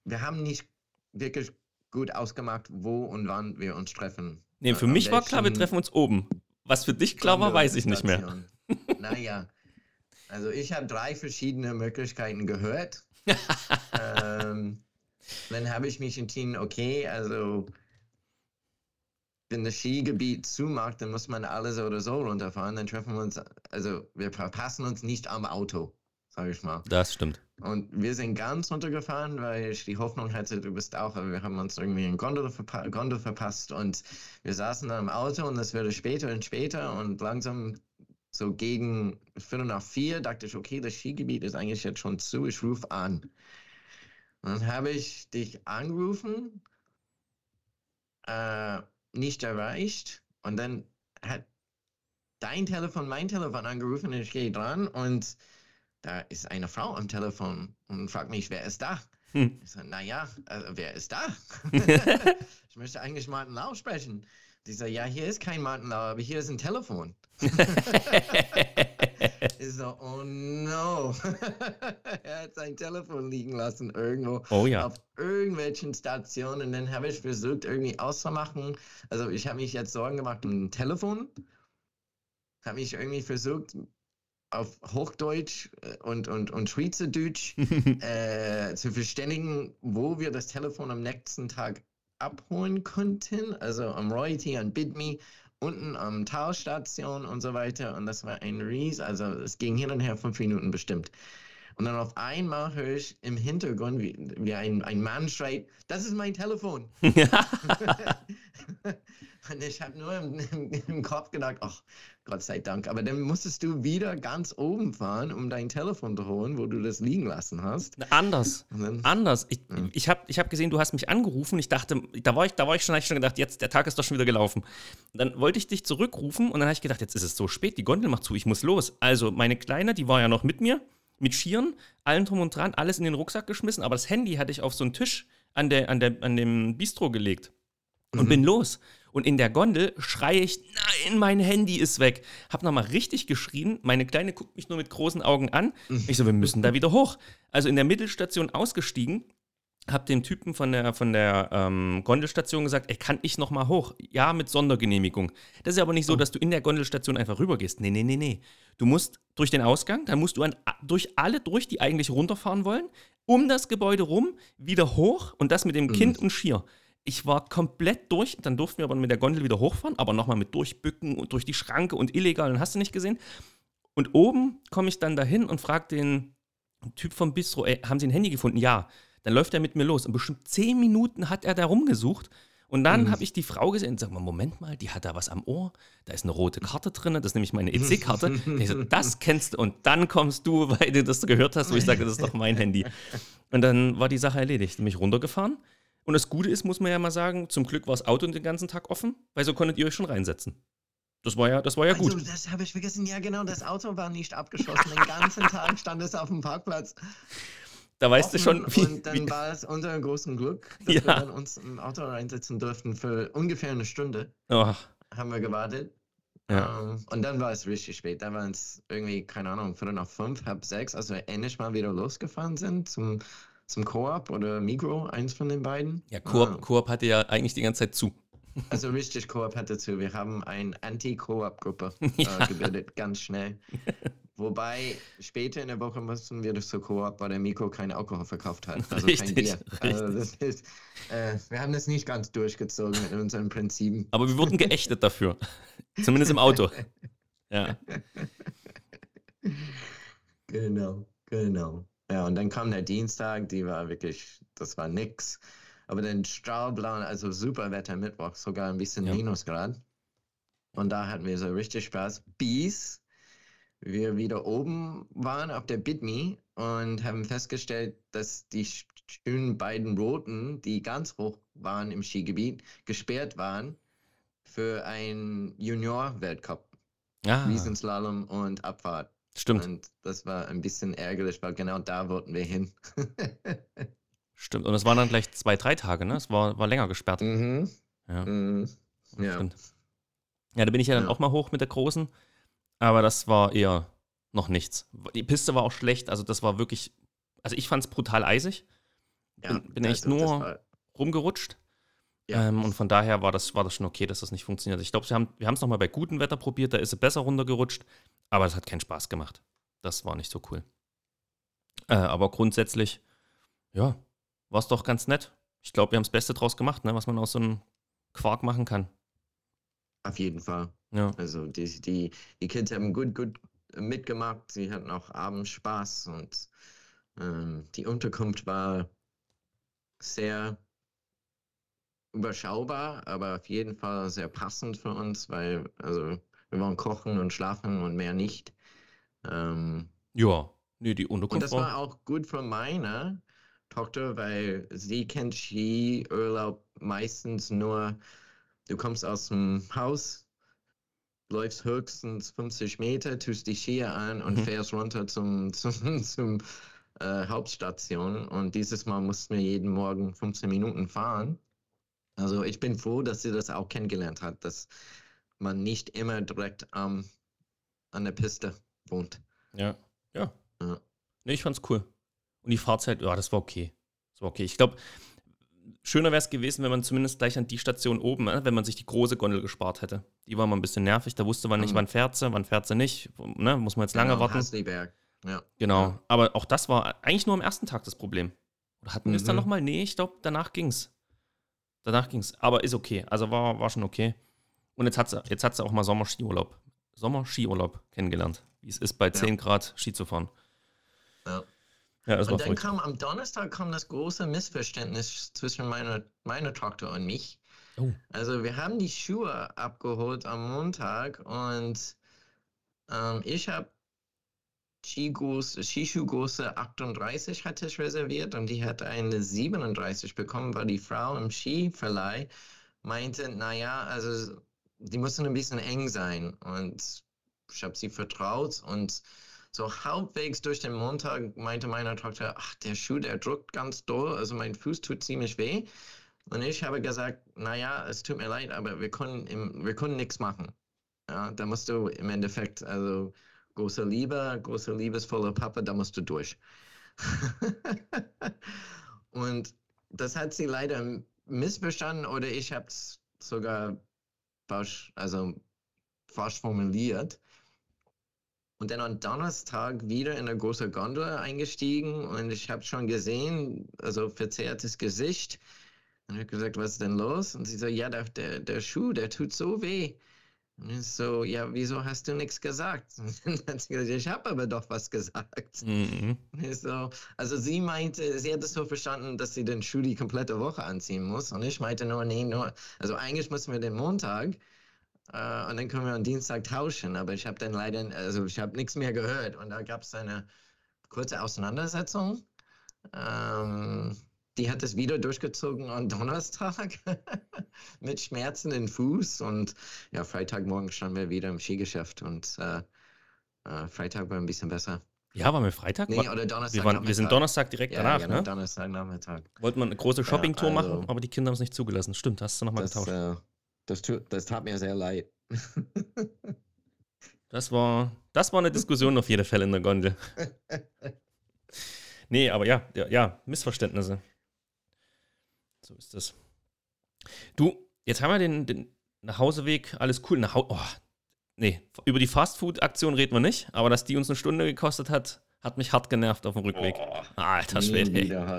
[SPEAKER 2] wir haben nicht wirklich gut ausgemacht, wo und wann wir uns treffen.
[SPEAKER 1] Nee, für
[SPEAKER 2] An
[SPEAKER 1] mich war klar, wir treffen uns oben. Was für dich klar war, weiß ich nicht mehr.
[SPEAKER 2] Naja, also ich habe drei verschiedene Möglichkeiten gehört. ähm, dann habe ich mich entschieden, okay, also wenn das Skigebiet zumacht, dann muss man alle so oder so runterfahren. Dann treffen wir uns, also wir verpassen uns nicht am Auto, sage ich mal.
[SPEAKER 1] Das stimmt.
[SPEAKER 2] Und wir sind ganz runtergefahren, weil ich die Hoffnung hatte, du bist auch, aber wir haben uns irgendwie in Gondel, verpa Gondel verpasst und wir saßen dann im Auto und es wurde später und später und langsam so gegen Viertel nach vier dachte ich, okay, das Skigebiet ist eigentlich jetzt schon zu, ich rufe an. Und dann habe ich dich angerufen, äh, nicht erreicht und dann hat dein Telefon mein Telefon angerufen und ich gehe dran und da ist eine Frau am Telefon und fragt mich, wer ist da?
[SPEAKER 1] Hm.
[SPEAKER 2] Ich sage, naja, äh, wer ist da? ich möchte eigentlich Martin Lau sprechen. Die sagt, ja, hier ist kein Martin Lau, aber hier ist ein Telefon. Ich so, oh no. er hat sein Telefon liegen lassen irgendwo
[SPEAKER 1] oh ja.
[SPEAKER 2] auf irgendwelchen Stationen. Und dann habe ich versucht, irgendwie auszumachen. Also ich habe mich jetzt Sorgen gemacht um ein Telefon. Habe mich irgendwie versucht, auf Hochdeutsch äh, und, und, und Schweizerdeutsch äh, zu verständigen, wo wir das Telefon am nächsten Tag abholen konnten. Also am Royalty, an BidMe, unten am Talstation und so weiter. Und das war ein Ries, also es ging hin und her fünf Minuten bestimmt. Und dann auf einmal höre ich im Hintergrund, wie, wie ein, ein Mann schreit, das ist mein Telefon. und ich habe nur im, im, im Kopf gedacht, ach, Gott sei Dank. Aber dann musstest du wieder ganz oben fahren, um dein Telefon zu holen, wo du das liegen lassen hast.
[SPEAKER 1] Anders.
[SPEAKER 2] Und dann,
[SPEAKER 1] Anders. Ich,
[SPEAKER 2] Ja.
[SPEAKER 1] ich habe ich hab gesehen, du hast mich angerufen. Ich dachte, da war ich, da war ich schon, ich schon gedacht, jetzt, der Tag ist doch schon wieder gelaufen. Dann wollte ich dich zurückrufen und dann habe ich gedacht, jetzt ist es so spät, die Gondel macht zu, ich muss los. Also meine Kleine, die war ja noch mit mir, mit Skiern, allem drum und dran, alles in den Rucksack geschmissen, aber das Handy hatte ich auf so einen Tisch an, der, an, der, an dem Bistro gelegt und
[SPEAKER 2] Mhm.
[SPEAKER 1] bin los. Und in der Gondel schreie ich, nein, mein Handy ist weg. Hab nochmal richtig geschrien. Meine Kleine guckt mich nur mit großen Augen an. Ich so, wir müssen da wieder hoch. Also in der Mittelstation ausgestiegen, hab dem Typen von der, von der ähm, Gondelstation gesagt, ey, kann ich noch mal hoch? Ja, mit Sondergenehmigung. Das ist aber nicht so, dass du in der Gondelstation einfach rübergehst. Nee, nee, nee, nee. Du musst durch den Ausgang, dann musst du an, durch alle durch, die eigentlich runterfahren wollen, um das Gebäude rum, wieder hoch und das mit dem Kind und Skier. Ich war komplett durch, dann durften wir aber mit der Gondel wieder hochfahren, aber nochmal mit durchbücken und durch die Schranke und illegal, dann hast du nicht gesehen. Und oben komme ich dann dahin und frage den, Typ vom Bistro, ey, haben Sie ein Handy gefunden? Ja. Dann läuft er mit mir los und bestimmt zehn Minuten hat er da rumgesucht. Und dann mhm. habe ich die Frau gesehen und sag mal, Moment mal, die hat da was am Ohr, da ist eine rote Karte drin, das ist nämlich meine EC-Karte. so, das kennst du und dann kommst du, weil du das gehört hast, wo ich sage, das ist doch mein Handy. Und dann war die Sache erledigt. Mich runtergefahren. Und das Gute ist, muss man ja mal sagen, zum Glück war das Auto den ganzen Tag offen, weil so konntet ihr euch schon reinsetzen. Das war ja, das war ja
[SPEAKER 2] also,
[SPEAKER 1] gut.
[SPEAKER 2] Das habe ich vergessen. Ja, genau, das Auto war nicht abgeschossen. Den ganzen Tag stand es auf dem Parkplatz.
[SPEAKER 1] Da weißt du schon,
[SPEAKER 2] wie. Und dann wie, war es unser großen Glück, dass ja. wir dann uns im Auto reinsetzen durften für ungefähr eine Stunde. Oh. Haben wir gewartet. Ja. Um, ähm, und dann war es richtig spät. Da waren es irgendwie, keine Ahnung, viertel nach fünf, halb sechs, als wir endlich mal wieder losgefahren sind zum, zum Coop oder Migro, eins von den beiden.
[SPEAKER 1] Ja, Coop, uh, Coop hatte ja eigentlich die ganze Zeit zu.
[SPEAKER 2] Also richtig Coop hatte zu. Wir haben eine Anti-Coop-Gruppe äh, ja. gebildet, ganz schnell. Wobei später in der Woche mussten wir das zur Koop, weil der Mikro kein Alkohol verkauft hat. Also richtig, kein Bier. Also das ist, äh, wir haben das nicht ganz durchgezogen mit unseren Prinzipien.
[SPEAKER 1] Aber wir wurden geächtet dafür. Zumindest im Auto. Ja.
[SPEAKER 2] Genau, genau. Ja, und dann kam der Dienstag, die war wirklich, das war nix. Aber dann strahlblau, also super Wetter Mittwoch, sogar ein bisschen ja. Minusgrad. Und da hatten wir so richtig Spaß. Bis wir wieder oben waren auf der Bitme und haben festgestellt, dass die schönen beiden Roten, die ganz hoch waren im Skigebiet, gesperrt waren für einen Junior-Weltcup. Ah. Riesenslalom und Abfahrt.
[SPEAKER 1] Stimmt.
[SPEAKER 2] Und das war ein bisschen ärgerlich, weil genau da wollten wir hin.
[SPEAKER 1] Stimmt. Und es waren dann gleich zwei, drei Tage, ne? Es war, war länger gesperrt.
[SPEAKER 2] Mhm. Ja. Mhm.
[SPEAKER 1] ja. Stimmt. Ja, da bin ich ja dann ja. auch mal hoch mit der Großen. Aber das war eher noch nichts. Die Piste war auch schlecht, also das war wirklich, also ich fand es brutal eisig. Ja, bin, bin echt also nur rumgerutscht. Ja. Ähm, und von daher war das, war das schon okay, dass das nicht funktioniert. Ich glaube, wir haben wir es nochmal bei gutem Wetter probiert, da ist sie besser runtergerutscht, aber es hat keinen Spaß gemacht. Das war nicht so cool. Äh, aber grundsätzlich, ja, war es doch ganz nett. Ich glaube, wir haben das Beste draus gemacht, ne, was man aus so einem Quark machen kann.
[SPEAKER 2] Auf jeden Fall. Ja. Also die, die, die Kids haben gut, gut mitgemacht. Sie hatten auch abends Spaß und ähm, die Unterkunft war sehr überschaubar, aber auf jeden Fall sehr passend für uns, weil also wir wollen kochen und schlafen und mehr nicht. Ähm,
[SPEAKER 1] ja, nee, die
[SPEAKER 2] Unterkunft. Und das war auch gut für meine Tochter, weil sie kennt Skiurlaub meistens nur Du kommst aus dem Haus, läufst höchstens 50 Meter, tust die Skier an und mhm. fährst runter zum, zum, zum äh, Hauptstation. Und dieses Mal mussten wir jeden Morgen 15 Minuten fahren. Also ich bin froh, dass sie das auch kennengelernt hat, dass man nicht immer direkt ähm, an der Piste wohnt.
[SPEAKER 1] Ja, ja. ja. Nee, ich fand's cool. Und die Fahrzeit, ja, das war okay. Das war okay. Ich glaube, schöner wäre es gewesen, wenn man zumindest gleich an die Station oben, ne, wenn man sich die große Gondel gespart hätte. Die war mal ein bisschen nervig, da wusste man nicht, mhm. wann fährt sie, wann fährt sie nicht. Ne? Muss man jetzt lange genau, warten.
[SPEAKER 2] Hasliberg. Ja.
[SPEAKER 1] Genau. Ja. Aber auch das war eigentlich nur am ersten Tag das Problem. Oder hatten wir es dann mhm. nochmal? Nee, ich glaube, danach ging's. Danach ging's. Aber ist okay. Also war, war schon okay. Und jetzt hat sie, jetzt hat sie auch mal Sommerskiurlaub. Sommerskiurlaub kennengelernt. Wie es ist, bei 10 Grad Ski zu fahren.
[SPEAKER 2] Ja. Ja, und dann verrückt. kam am Donnerstag kam das große Missverständnis zwischen meiner, meiner Tochter und mich. Oh. Also wir haben die Schuhe abgeholt am Montag und ähm, ich habe Skischuhgröße 38 hatte ich reserviert und die hatte eine 37 bekommen, weil die Frau im Skiverleih meinte, naja, also die müssen ein bisschen eng sein und ich habe sie vertraut und so halbwegs durch den Montag meinte meine Tochter, ach, der Schuh, der drückt ganz doll, also mein Fuß tut ziemlich weh. Und ich habe gesagt, naja, es tut mir leid, aber wir können, wir können nichts machen. Ja, da musst du im Endeffekt, also große Liebe, große liebesvolle Papa, da musst du durch. und das hat sie leider missverstanden oder ich habe es sogar falsch, also falsch formuliert. Und dann am Donnerstag wieder in eine große Gondel eingestiegen und ich habe schon gesehen, also verzerrtes Gesicht. Und ich habe gesagt, was ist denn los? Und sie so, ja, der, der, der Schuh, der tut so weh. So, ja, wieso hast du nichts gesagt? Ich habe aber doch was gesagt.
[SPEAKER 1] Mhm.
[SPEAKER 2] So, also sie meinte, sie hat es so verstanden, dass sie den Schuh die komplette Woche anziehen muss. Und ich meinte nur, nee, nur, also eigentlich müssen wir den Montag äh, und dann können wir am Dienstag tauschen. Aber ich habe dann leider, also ich habe nichts mehr gehört. Und da gab es eine kurze Auseinandersetzung. Ähm, die hat es wieder durchgezogen am Donnerstag mit Schmerzen im Fuß. Und ja, Freitagmorgen standen wir wieder im Skigeschäft und äh, äh, Freitag war ein bisschen besser.
[SPEAKER 1] Ja, waren wir Freitag?
[SPEAKER 2] Nee, oder Donnerstag.
[SPEAKER 1] wir, waren, wir sind. Donnerstag direkt
[SPEAKER 2] ja,
[SPEAKER 1] danach,
[SPEAKER 2] genau,
[SPEAKER 1] ne?
[SPEAKER 2] Donnerstag Nachmittag.
[SPEAKER 1] Wollten wir eine große Shoppingtour
[SPEAKER 2] also-
[SPEAKER 1] machen, aber die Kinder haben es nicht zugelassen. Stimmt, hast du nochmal getauscht.
[SPEAKER 2] äh, das, das tat mir sehr leid.
[SPEAKER 1] Das war, das war eine Diskussion auf jeden Fall in der Gondel. Nee, aber ja, ja, ja, Missverständnisse. So ist das. Du, jetzt haben wir den, den Nachhauseweg, alles cool. Nach oh, nee, über die Fastfood-Aktion reden wir nicht, aber dass die uns eine Stunde gekostet hat, hat mich hart genervt auf dem Rückweg. Alter
[SPEAKER 2] Nie
[SPEAKER 1] Schwede.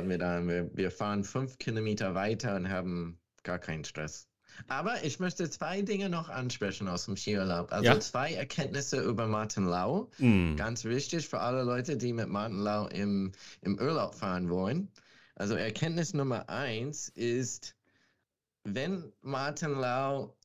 [SPEAKER 2] wir da. Wir, wir fahren fünf Kilometer weiter und haben gar keinen Stress. Aber ich möchte zwei Dinge noch ansprechen aus dem Skiurlaub. Also
[SPEAKER 1] Ja.
[SPEAKER 2] zwei Erkenntnisse über Martin Lau.
[SPEAKER 1] Hm.
[SPEAKER 2] Ganz wichtig für alle Leute, die mit Martin Lau im, im Urlaub fahren wollen. Also Erkenntnis Nummer eins ist, wenn Martin Lau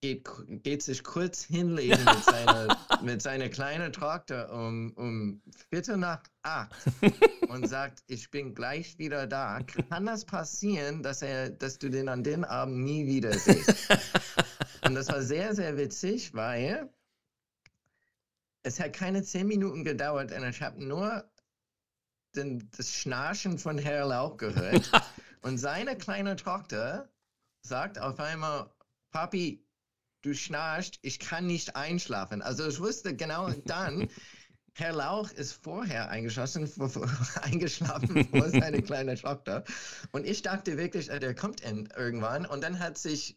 [SPEAKER 2] geht, geht sich kurz hinlegen mit seiner, mit seiner kleinen Traktor um, um Viertel nach acht und sagt, ich bin gleich wieder da, kann das passieren, dass, er, dass du den an den Abend nie wieder siehst. Und das war sehr, sehr witzig, weil es hat keine zehn Minuten gedauert und ich habe nur den, das Schnarchen von Herr Lauch gehört. und seine kleine Tochter sagt auf einmal, Papi, du schnarchst, ich kann nicht einschlafen. Also ich wusste genau dann, Herr Lauch ist vorher eingeschlossen, vor, vor, eingeschlafen vor seine kleine Tochter. Und ich dachte wirklich, äh, der kommt in, irgendwann. Und dann hat sich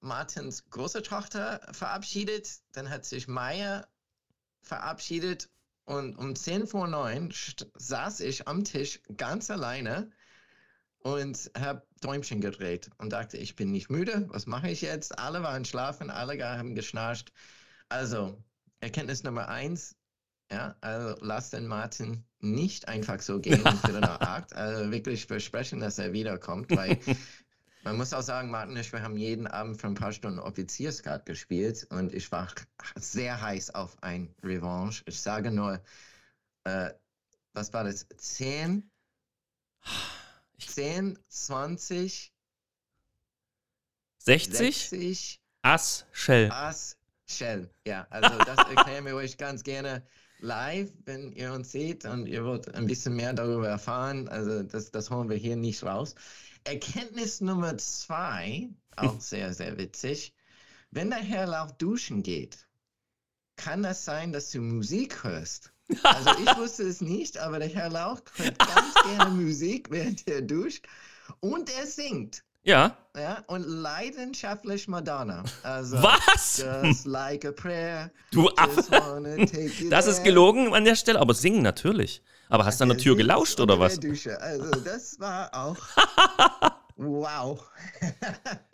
[SPEAKER 2] Martins große Tochter verabschiedet, dann hat sich Maya verabschiedet und um 10 vor 9 st- saß ich am Tisch ganz alleine und habe Däumchen gedreht und dachte, ich bin nicht müde, was mache ich jetzt? Alle waren schlafen, alle haben geschnarcht. Also, Erkenntnis Nummer eins, ja, also lass den Martin nicht einfach so gehen Viertel nach acht. Also wirklich versprechen, dass er wiederkommt, weil man muss auch sagen, Martin und ich, wir haben jeden Abend für ein paar Stunden Offizierskat gespielt und ich war sehr heiß auf ein Revanche. Ich sage nur, äh, was war das? 10, 10, 20,
[SPEAKER 1] 60?
[SPEAKER 2] 60,
[SPEAKER 1] Ass Shell.
[SPEAKER 2] Ass, Shell. Ja, also das erklären wir euch ganz gerne live, wenn ihr uns seht und ihr wollt ein bisschen mehr darüber erfahren. Also das, das holen wir hier nicht raus. Erkenntnis Nummer zwei, auch sehr, sehr witzig. Wenn der Herr Lauch duschen geht, kann das sein, dass du Musik hörst. Also ich wusste es nicht, aber der Herr Lauch hört ganz gerne Musik, während er duscht. Und er singt.
[SPEAKER 1] Ja.
[SPEAKER 2] Ja, und leidenschaftlich Madonna. Also,
[SPEAKER 1] Was?
[SPEAKER 2] Just like a prayer.
[SPEAKER 1] Du Affe. Das ist
[SPEAKER 2] there.
[SPEAKER 1] gelogen an der Stelle, aber singen natürlich. Aber hast du an der
[SPEAKER 2] Der
[SPEAKER 1] Tür gelauscht oder was?
[SPEAKER 2] Der Dusche. Also, das war auch. wow.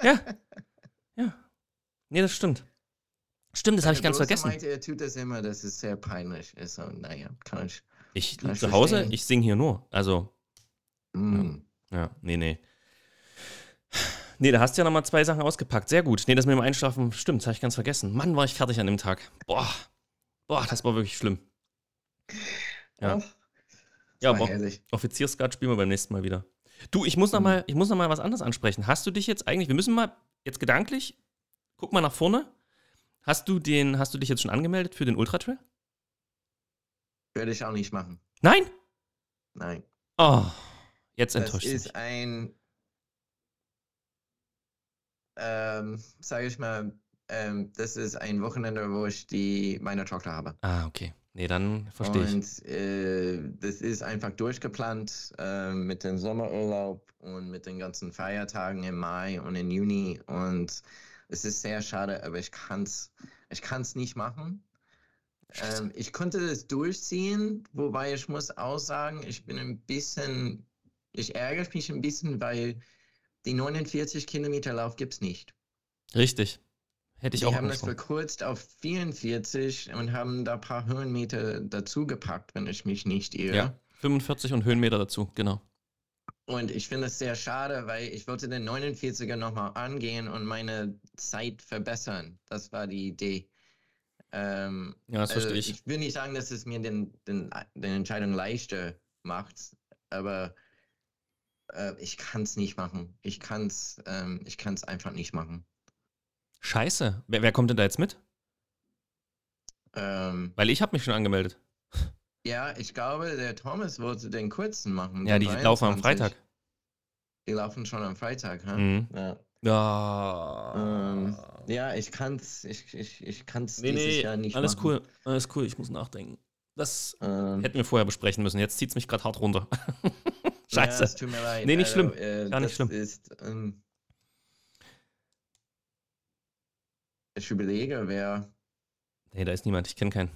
[SPEAKER 1] Ja. Ja. Nee, das stimmt. Stimmt, das habe ich ganz vergessen.
[SPEAKER 2] Meinte, er tut das immer, dass es sehr peinlich ist. Und naja, kann ich.
[SPEAKER 1] Ich
[SPEAKER 2] Kann
[SPEAKER 1] zu Hause,
[SPEAKER 2] verstehen.
[SPEAKER 1] ich singe hier nur. Also,
[SPEAKER 2] Mm.
[SPEAKER 1] ja, nee, nee. Nee, da hast du ja nochmal zwei Sachen ausgepackt. Sehr gut. Nee, das mit dem Einschlafen, stimmt, das habe ich ganz vergessen. Mann, war ich fertig an dem Tag. Boah. Boah, das war wirklich schlimm. Ja.
[SPEAKER 2] Oh,
[SPEAKER 1] Ja, aber. Offiziersgrad spielen wir beim nächsten Mal wieder. Du, ich muss noch
[SPEAKER 2] Mhm.
[SPEAKER 1] mal, ich muss noch mal was anderes ansprechen. Hast du dich jetzt eigentlich, wir müssen mal jetzt gedanklich, guck mal nach vorne. Hast du den, hast du dich jetzt schon angemeldet für den Ultratrail?
[SPEAKER 2] Würde ich auch nicht machen.
[SPEAKER 1] Nein?
[SPEAKER 2] Nein.
[SPEAKER 1] Oh, jetzt
[SPEAKER 2] Das
[SPEAKER 1] enttäuscht
[SPEAKER 2] ist
[SPEAKER 1] mich.
[SPEAKER 2] ein, ähm, sage ich mal, ähm, das ist ein Wochenende, wo ich die meine Tochter habe.
[SPEAKER 1] Ah, okay. Nee, dann verstehe ich.
[SPEAKER 2] Und äh, das ist einfach durchgeplant äh, mit dem Sommerurlaub und mit den ganzen Feiertagen im Mai und im Juni. Und es ist sehr schade, aber ich kann es ich kann's nicht machen. Ähm, ich konnte das durchziehen, wobei ich muss auch sagen, ich bin ein bisschen, ich ärgere mich ein bisschen, weil die 49 Kilometer Lauf gibt es nicht.
[SPEAKER 1] Richtig. Hätte ich
[SPEAKER 2] Die
[SPEAKER 1] auch
[SPEAKER 2] haben das verkürzt auf 44 und haben da ein paar Höhenmeter dazu gepackt, wenn ich mich nicht irre.
[SPEAKER 1] Ja, 45 und Höhenmeter dazu, genau.
[SPEAKER 2] Und ich finde es sehr schade, weil ich wollte den 49er nochmal angehen und meine Zeit verbessern. Das war die Idee. Ähm,
[SPEAKER 1] Ja, das
[SPEAKER 2] also
[SPEAKER 1] verstehe ich.
[SPEAKER 2] ich will nicht sagen, dass es mir den, den, den Entscheidung leichter macht, aber äh, ich kann es nicht machen. Ich kann es ähm, ich kann's einfach nicht machen.
[SPEAKER 1] Scheiße. Wer, wer kommt denn da jetzt mit?
[SPEAKER 2] Ähm,
[SPEAKER 1] Weil ich habe mich schon angemeldet.
[SPEAKER 2] ja, ich glaube, der Thomas wollte den kurzen machen.
[SPEAKER 1] Ja, die laufen am
[SPEAKER 2] 23.
[SPEAKER 1] Freitag.
[SPEAKER 2] Die laufen schon am Freitag, ha?
[SPEAKER 1] Mhm.
[SPEAKER 2] Ja.
[SPEAKER 1] Ja.
[SPEAKER 2] Ähm, ja, ich kann's, ich, ich, ich kann's
[SPEAKER 1] nee,
[SPEAKER 2] dieses
[SPEAKER 1] nee,
[SPEAKER 2] Jahr nicht
[SPEAKER 1] alles
[SPEAKER 2] machen.
[SPEAKER 1] cool. Alles cool, ich muss nachdenken. Das
[SPEAKER 2] Ähm,
[SPEAKER 1] hätten wir vorher besprechen müssen. Jetzt zieht es mich gerade hart runter.
[SPEAKER 2] Ja,
[SPEAKER 1] Scheiße.
[SPEAKER 2] es tut mir leid.
[SPEAKER 1] Nee, nicht
[SPEAKER 2] also,
[SPEAKER 1] schlimm.
[SPEAKER 2] Äh,
[SPEAKER 1] Gar nicht schlimm.
[SPEAKER 2] Ist, ähm, ich überlege, wer.
[SPEAKER 1] nee, da ist niemand. Ich kenne keinen.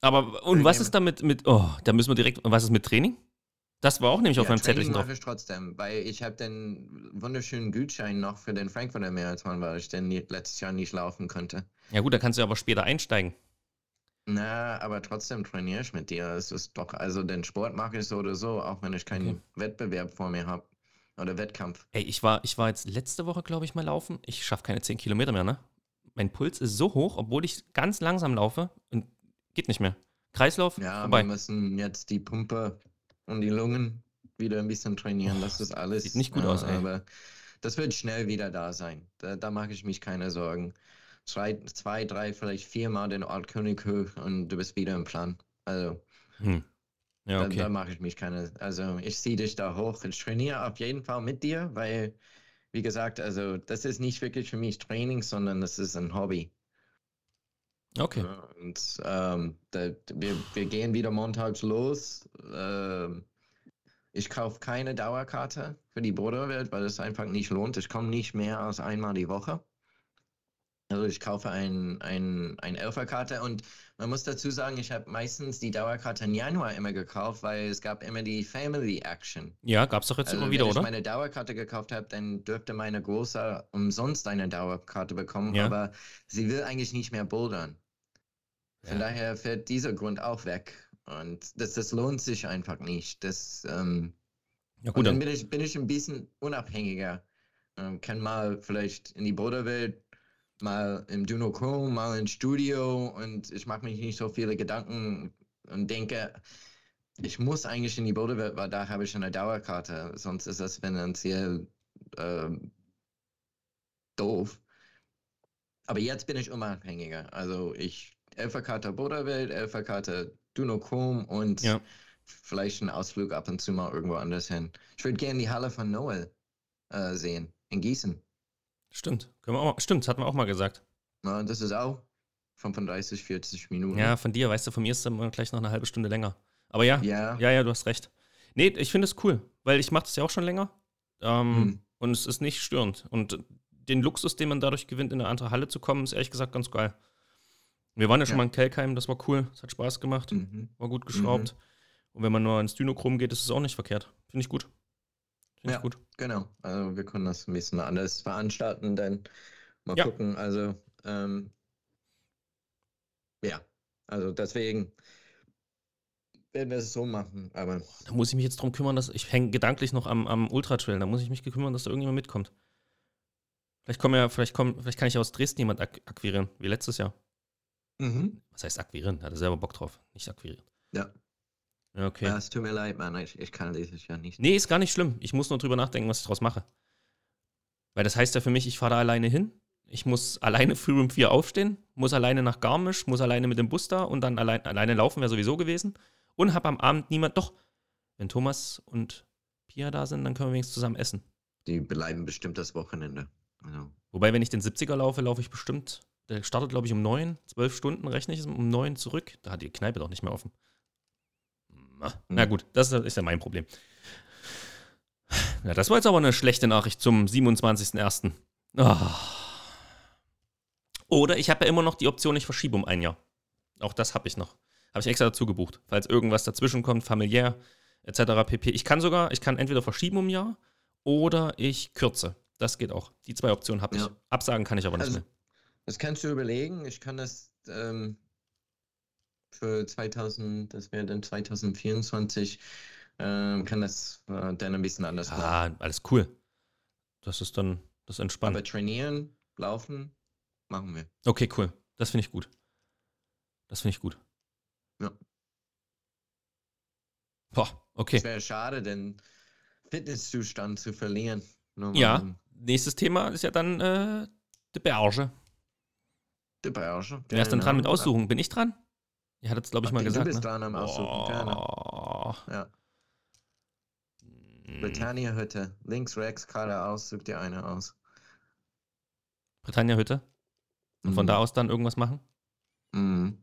[SPEAKER 1] Aber, und
[SPEAKER 2] Okay,
[SPEAKER 1] was ist damit mit, oh, da müssen wir direkt, was ist mit Training? Das war auch nämlich auf
[SPEAKER 2] ja,
[SPEAKER 1] meinem
[SPEAKER 2] Training
[SPEAKER 1] Zettelchen drauf.
[SPEAKER 2] ich trotzdem, weil ich habe den wunderschönen Gutschein noch für den Frankfurter Marathon, weil ich den nie- letztes Jahr nicht laufen konnte.
[SPEAKER 1] Ja gut, da kannst du aber später einsteigen.
[SPEAKER 2] Na, aber trotzdem trainiere ich mit dir. Es ist doch, also den Sport mache ich so oder so, auch wenn ich keinen
[SPEAKER 1] Okay.
[SPEAKER 2] Wettbewerb vor mir habe. Oder Wettkampf.
[SPEAKER 1] Ey, ich war, ich war jetzt letzte Woche, glaube ich, mal laufen. Ich schaffe keine 10 Kilometer mehr, ne? Mein Puls ist so hoch, obwohl ich ganz langsam laufe und geht nicht mehr. Kreislauf,
[SPEAKER 2] Ja,
[SPEAKER 1] vorbei.
[SPEAKER 2] wir müssen jetzt die Pumpe und die Lungen wieder ein bisschen trainieren.
[SPEAKER 1] Oh,
[SPEAKER 2] das ist alles.
[SPEAKER 1] sieht nicht gut
[SPEAKER 2] ja,
[SPEAKER 1] aus, ey.
[SPEAKER 2] Aber das wird schnell wieder da sein. Da, da mache ich mich keine Sorgen. Zwei, zwei, drei, vielleicht viermal den Ort König hoch und du bist wieder im Plan. Also
[SPEAKER 1] Hm. Ja,
[SPEAKER 2] da,
[SPEAKER 1] okay.
[SPEAKER 2] da mache ich mich keine. Also ich ziehe dich da hoch. Ich trainiere auf jeden Fall mit dir, weil, wie gesagt, also das ist nicht wirklich für mich Training, sondern das ist ein Hobby.
[SPEAKER 1] Okay.
[SPEAKER 2] Und ähm, da, wir, wir gehen wieder montags los. Ähm, ich kaufe keine Dauerkarte für die Bruderwelt, weil es einfach nicht lohnt. Ich komme nicht mehr als einmal die Woche. Also ich kaufe ein, ein, ein Elferkarte und man muss dazu sagen, ich habe meistens die Dauerkarte im Januar immer gekauft, weil es gab immer die Family Action.
[SPEAKER 1] Ja, gab's doch jetzt
[SPEAKER 2] Also
[SPEAKER 1] immer
[SPEAKER 2] wenn
[SPEAKER 1] wieder,
[SPEAKER 2] ich
[SPEAKER 1] oder?
[SPEAKER 2] meine Dauerkarte gekauft habe, dann dürfte meine Große umsonst eine Dauerkarte bekommen,
[SPEAKER 1] Ja.
[SPEAKER 2] aber sie will eigentlich nicht mehr bouldern. Von
[SPEAKER 1] Ja.
[SPEAKER 2] daher fällt dieser Grund auch weg. Und das, das lohnt sich einfach nicht. Das, ähm,
[SPEAKER 1] Ja, gut,
[SPEAKER 2] dann
[SPEAKER 1] dann.
[SPEAKER 2] bin ich, bin ich ein bisschen unabhängiger. Ähm, kann mal vielleicht in die Bruderwelt, mal im Dunochrome, mal ins Studio und ich mache mich nicht so viele Gedanken und denke, ich muss eigentlich in die Bruderwelt, weil da habe ich eine Dauerkarte. Sonst ist das finanziell ähm, doof. Aber jetzt bin ich unabhängiger. Also ich Elferkarte Bruderwelt, Elferkarte Dunochrome und
[SPEAKER 1] Ja.
[SPEAKER 2] vielleicht einen Ausflug ab und zu mal irgendwo anders hin. Ich würde gerne die Halle von Noel äh, sehen, in Gießen.
[SPEAKER 1] Stimmt. Können wir auch mal, stimmt, das hatten wir auch mal gesagt.
[SPEAKER 2] Ja, das ist auch 35, 40 Minuten.
[SPEAKER 1] Ja, von dir, weißt du, von mir ist es immer gleich noch eine halbe Stunde länger. Aber ja,
[SPEAKER 2] Ja.
[SPEAKER 1] ja, ja, du hast recht. Nee, ich finde es cool, weil ich mache das ja auch schon länger. Ähm,
[SPEAKER 2] Hm.
[SPEAKER 1] Und es ist nicht störend. Und den Luxus, den man dadurch gewinnt, in eine andere Halle zu kommen, ist ehrlich gesagt ganz geil. Wir waren ja schon
[SPEAKER 2] Ja.
[SPEAKER 1] mal in Kelkheim, das war cool, es hat Spaß gemacht,
[SPEAKER 2] Mhm.
[SPEAKER 1] war gut geschraubt. Und wenn man nur ins Dynochrom geht, ist es auch nicht verkehrt. Finde ich gut.
[SPEAKER 2] Ja.
[SPEAKER 1] gut.
[SPEAKER 2] Genau. Also wir können das ein bisschen anders veranstalten, dann mal
[SPEAKER 1] Ja.
[SPEAKER 2] gucken. Also ähm, ja, also deswegen werden wir es so machen. Aber
[SPEAKER 1] Da muss ich mich jetzt drum kümmern, dass ich hänge gedanklich noch am, am Ultra-Trail. Da muss ich mich kümmern, dass da irgendjemand mitkommt. Vielleicht kommen ja, vielleicht kommen, vielleicht kann ich aus Dresden jemand ak akquirieren, wie letztes Jahr.
[SPEAKER 2] mhm.
[SPEAKER 1] Was heißt akquirieren? Hat er selber Bock drauf, nicht akquirieren.
[SPEAKER 2] ja.
[SPEAKER 1] Ja, okay.
[SPEAKER 2] ja, es tut mir leid, Mann. Ich, ich kann dieses Jahr nicht.
[SPEAKER 1] Nee, ist gar nicht schlimm. Ich muss nur drüber nachdenken, was ich draus mache. Weil das heißt ja für mich, ich fahre da alleine hin. Ich muss alleine früh um vier aufstehen, muss alleine nach Garmisch, muss alleine mit dem Bus da und dann allein, alleine laufen wäre sowieso gewesen. Und habe am Abend niemand. Doch, wenn Thomas und Pia da sind, dann können wir wenigstens zusammen essen.
[SPEAKER 2] Die bleiben bestimmt das Wochenende. Also,
[SPEAKER 1] Wobei, wenn ich den 70er laufe, laufe ich bestimmt. Der startet, glaube ich, um neun, zwölf Stunden rechne ich um neun zurück. Da hat die Kneipe doch nicht mehr offen. Na, na
[SPEAKER 2] Hm.
[SPEAKER 1] gut, das ist ja mein Problem. Ja, das war jetzt aber eine schlechte Nachricht zum 27.01. Ah. Oder ich habe ja immer noch die Option, ich verschiebe um ein Jahr. Auch das habe ich noch. Habe ich extra dazu gebucht, falls irgendwas dazwischen kommt, familiär etc. pp. Ich kann sogar, ich kann entweder verschieben um ein Jahr oder ich kürze. Das geht auch. Die zwei Optionen habe ich.
[SPEAKER 2] Ja.
[SPEAKER 1] Absagen kann ich aber nicht
[SPEAKER 2] Also,
[SPEAKER 1] mehr.
[SPEAKER 2] Das kannst du überlegen. Ich kann das ähm, für 2000, das wäre dann 2024, ähm, kann das äh, dann ein bisschen anders
[SPEAKER 1] Ah,
[SPEAKER 2] laufen.
[SPEAKER 1] alles cool. Das ist dann das entspannt.
[SPEAKER 2] Aber trainieren, laufen, machen wir.
[SPEAKER 1] Okay, cool. Das finde ich gut. Das finde ich gut.
[SPEAKER 2] Ja.
[SPEAKER 1] Boah, okay.
[SPEAKER 2] Es wäre schade, den Fitnesszustand zu verlieren.
[SPEAKER 1] Ja,
[SPEAKER 2] man
[SPEAKER 1] nächstes Thema ist ja dann äh, die Berge.
[SPEAKER 2] Die Berge.
[SPEAKER 1] Wer ist denn dran mit
[SPEAKER 2] genau.
[SPEAKER 1] Aussuchen? Bin ich dran? Ihr hattet es, glaube ich, mal gesagt.
[SPEAKER 2] Du bist
[SPEAKER 1] ne?
[SPEAKER 2] dran am Aussuchen.
[SPEAKER 1] Oh.
[SPEAKER 2] Ja.
[SPEAKER 1] Hm.
[SPEAKER 2] Britannia Hütte. Links, rechts, geradeaus, such dir eine aus.
[SPEAKER 1] Britannia Hütte. Und von
[SPEAKER 2] Mhm.
[SPEAKER 1] da aus dann irgendwas machen?
[SPEAKER 2] Mhm.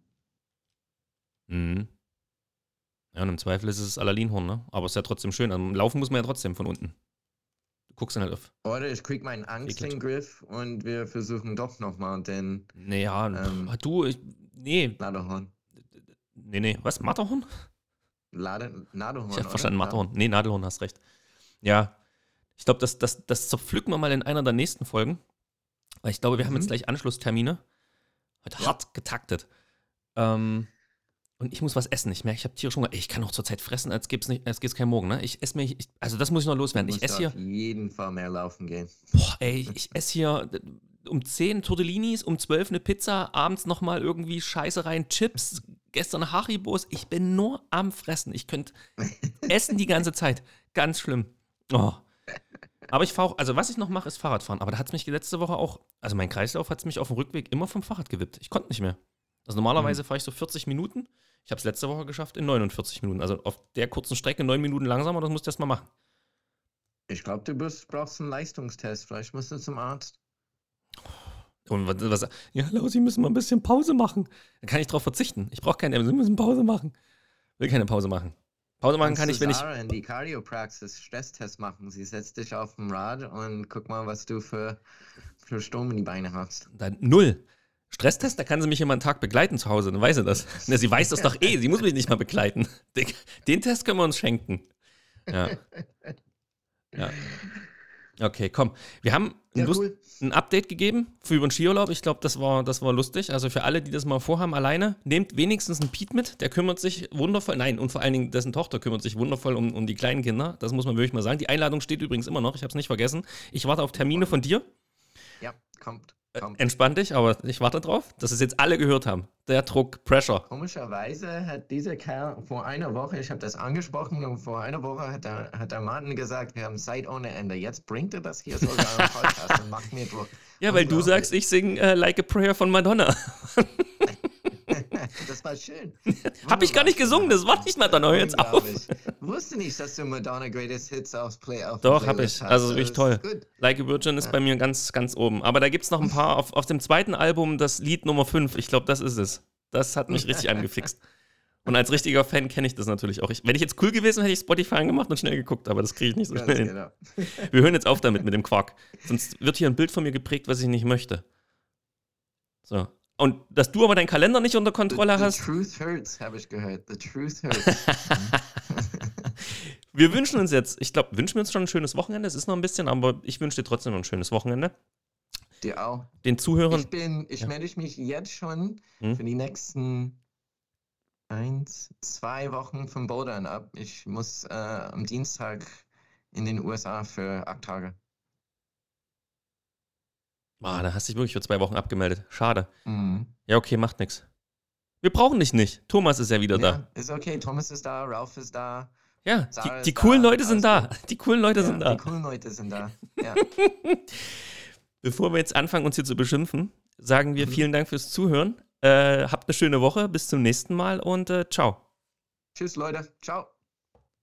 [SPEAKER 1] Mhm. Ja, und im Zweifel ist es das Alalinhorn, ne? Aber es ist ja trotzdem schön. Also, laufen muss man ja trotzdem von unten. Du guckst dann halt auf.
[SPEAKER 2] Oder ich krieg meinen Angst in den Griff und wir versuchen doch nochmal den
[SPEAKER 1] Naja,
[SPEAKER 2] Ähm.
[SPEAKER 1] du, ich, nee,
[SPEAKER 2] Ladehorn.
[SPEAKER 1] Nee, nee. Was? Matterhorn?
[SPEAKER 2] Lade, Ladehorn.
[SPEAKER 1] Ich habe verstanden,
[SPEAKER 2] Ja.
[SPEAKER 1] Matterhorn. Nee, Nadelhorn, hast recht. Ja, ich glaube, das, das, das zerpflücken wir mal in einer der nächsten Folgen. Weil ich glaube, wir haben
[SPEAKER 2] Mhm.
[SPEAKER 1] jetzt gleich Anschlusstermine. Heute
[SPEAKER 2] Ja.
[SPEAKER 1] hart getaktet. Ähm, und ich muss was essen. Ich merke, ich habe tierisch Hunger. Ey, Ich kann auch zurzeit fressen, als gäbe es nicht, als gäbe es keinen Morgen. Ne? Ich esse mir, ich, also das muss ich noch loswerden. Ich esse hier,
[SPEAKER 2] auf jeden Fall mehr laufen gehen.
[SPEAKER 1] boah, ey, ich esse hier äh, um 10 Tortellinis, um 12 eine Pizza, abends nochmal irgendwie Scheiße rein, Chips, gestern Haribos. Ich bin nur am Fressen. Ich könnte essen die ganze Zeit. Ganz schlimm. Oh. Aber ich fahre auch, also was ich noch mache, ist Fahrradfahren. Aber da hat es mich letzte Woche auch, also mein Kreislauf hat es mich auf dem Rückweg immer vom Fahrrad gewippt. Ich konnte nicht mehr. Also normalerweise fahre ich so 40 Minuten. Ich habe es letzte Woche geschafft in 49 Minuten. Also auf der kurzen Strecke neun Minuten langsamer, das musst du erst mal machen.
[SPEAKER 2] Ich glaube, du bist, brauchst einen Leistungstest. Vielleicht musst du zum Arzt.
[SPEAKER 1] Und was, was ja, Laus, Sie müssen mal ein bisschen Pause machen. Dann kann ich darauf verzichten. Ich brauche keine, Sie müssen Pause machen. Will keine Pause machen. Pause machen kann ich, wenn
[SPEAKER 2] du
[SPEAKER 1] ich.
[SPEAKER 2] Sarah in die Cardiopraxis Stresstest machen. Sie setzt dich auf dem Rad und guck mal, was du für, für Sturm in die Beine hast.
[SPEAKER 1] Dann null. Stresstest, da kann sie mich immer einen Tag begleiten zu Hause, dann weiß sie das. Na, sie weiß das doch eh, sie muss mich nicht mal begleiten. Den Test können wir uns schenken. Ja. Ja. Okay, komm. Wir haben ein,
[SPEAKER 2] Ja,
[SPEAKER 1] Lust,
[SPEAKER 2] cool.
[SPEAKER 1] ein Update gegeben für über den Skiurlaub. Ich glaube, das war, das war lustig. Also für alle, die das mal vorhaben, alleine, nehmt wenigstens einen Piet mit. Der kümmert sich wundervoll, nein, und vor allen Dingen dessen Tochter kümmert sich wundervoll um, um die kleinen Kinder. Das muss man wirklich mal sagen. Die Einladung steht übrigens immer noch, ich habe es nicht vergessen. Ich warte auf Termine von dir.
[SPEAKER 2] Ja, kommt.
[SPEAKER 1] Äh,
[SPEAKER 2] kommt.
[SPEAKER 1] Entspann dich, aber ich warte drauf, dass es jetzt alle gehört haben. Der Druck, Pressure.
[SPEAKER 2] Komischerweise hat dieser Kerl vor einer Woche, ich habe das angesprochen, und vor einer Woche hat der, hat der Martin gesagt, wir haben Zeit ohne Ende. Jetzt bringt er das hier sogar im Podcast und macht mir Druck.
[SPEAKER 1] Ja, weil du sagst, ich singe äh, Like a Prayer von Madonna.
[SPEAKER 2] das war schön.
[SPEAKER 1] Hab ich gar nicht gesungen, das war nicht Madonna, hör jetzt auf.
[SPEAKER 2] Wusste nicht, dass du Madonna Greatest Hits aufs Play auf
[SPEAKER 1] Doch,
[SPEAKER 2] der
[SPEAKER 1] hab
[SPEAKER 2] Playlist
[SPEAKER 1] ich.
[SPEAKER 2] hast.
[SPEAKER 1] Also wirklich toll. Like a Virgin ist bei mir ganz, ganz oben. Aber da gibt es noch ein paar auf, auf dem zweiten Album, das Lied Nummer 5. Ich glaube, das ist es. Das hat mich richtig angefixt. Und als richtiger Fan kenne ich das natürlich auch. Ich, wenn ich jetzt cool gewesen wäre, hätte ich Spotify angemacht und schnell geguckt, aber das kriege ich nicht so schnell hin.
[SPEAKER 2] genau.
[SPEAKER 1] Wir hören jetzt auf damit mit dem Quark. Sonst wird hier ein Bild von mir geprägt, was ich nicht möchte. So. Und dass du aber deinen Kalender nicht unter Kontrolle
[SPEAKER 2] the,
[SPEAKER 1] hast.
[SPEAKER 2] The truth hurts, habe ich gehört. The truth hurts.
[SPEAKER 1] Wir wünschen uns jetzt, ich glaube, wünschen wir uns schon ein schönes Wochenende. Es ist noch ein bisschen, aber ich wünsche dir trotzdem noch ein schönes Wochenende.
[SPEAKER 2] Dir auch.
[SPEAKER 1] Den Zuhörern.
[SPEAKER 2] Ich bin, ich
[SPEAKER 1] Ja.
[SPEAKER 2] melde mich jetzt schon
[SPEAKER 1] Hm?
[SPEAKER 2] für die nächsten eins, zwei Wochen vom Bouldern ab. Ich muss äh, am Dienstag in den USA für acht Tage.
[SPEAKER 1] Ah, da hast du dich wirklich für zwei Wochen abgemeldet. Schade.
[SPEAKER 2] Mhm.
[SPEAKER 1] Ja, okay, macht nichts. Wir brauchen dich nicht. Thomas ist ja wieder da.
[SPEAKER 2] Ja, ist okay. Thomas ist da, Ralph ist da.
[SPEAKER 1] Ja,
[SPEAKER 2] Sarah
[SPEAKER 1] die, die
[SPEAKER 2] da,
[SPEAKER 1] coolen Leute sind da. Die coolen Leute
[SPEAKER 2] Ja,
[SPEAKER 1] sind da.
[SPEAKER 2] Die coolen Leute sind da. Ja.
[SPEAKER 1] Bevor wir jetzt anfangen, uns hier zu beschimpfen, sagen wir
[SPEAKER 2] Mhm.
[SPEAKER 1] vielen Dank fürs Zuhören. Äh, habt eine schöne Woche. Bis zum nächsten Mal und äh, ciao.
[SPEAKER 2] Tschüss, Leute. Ciao.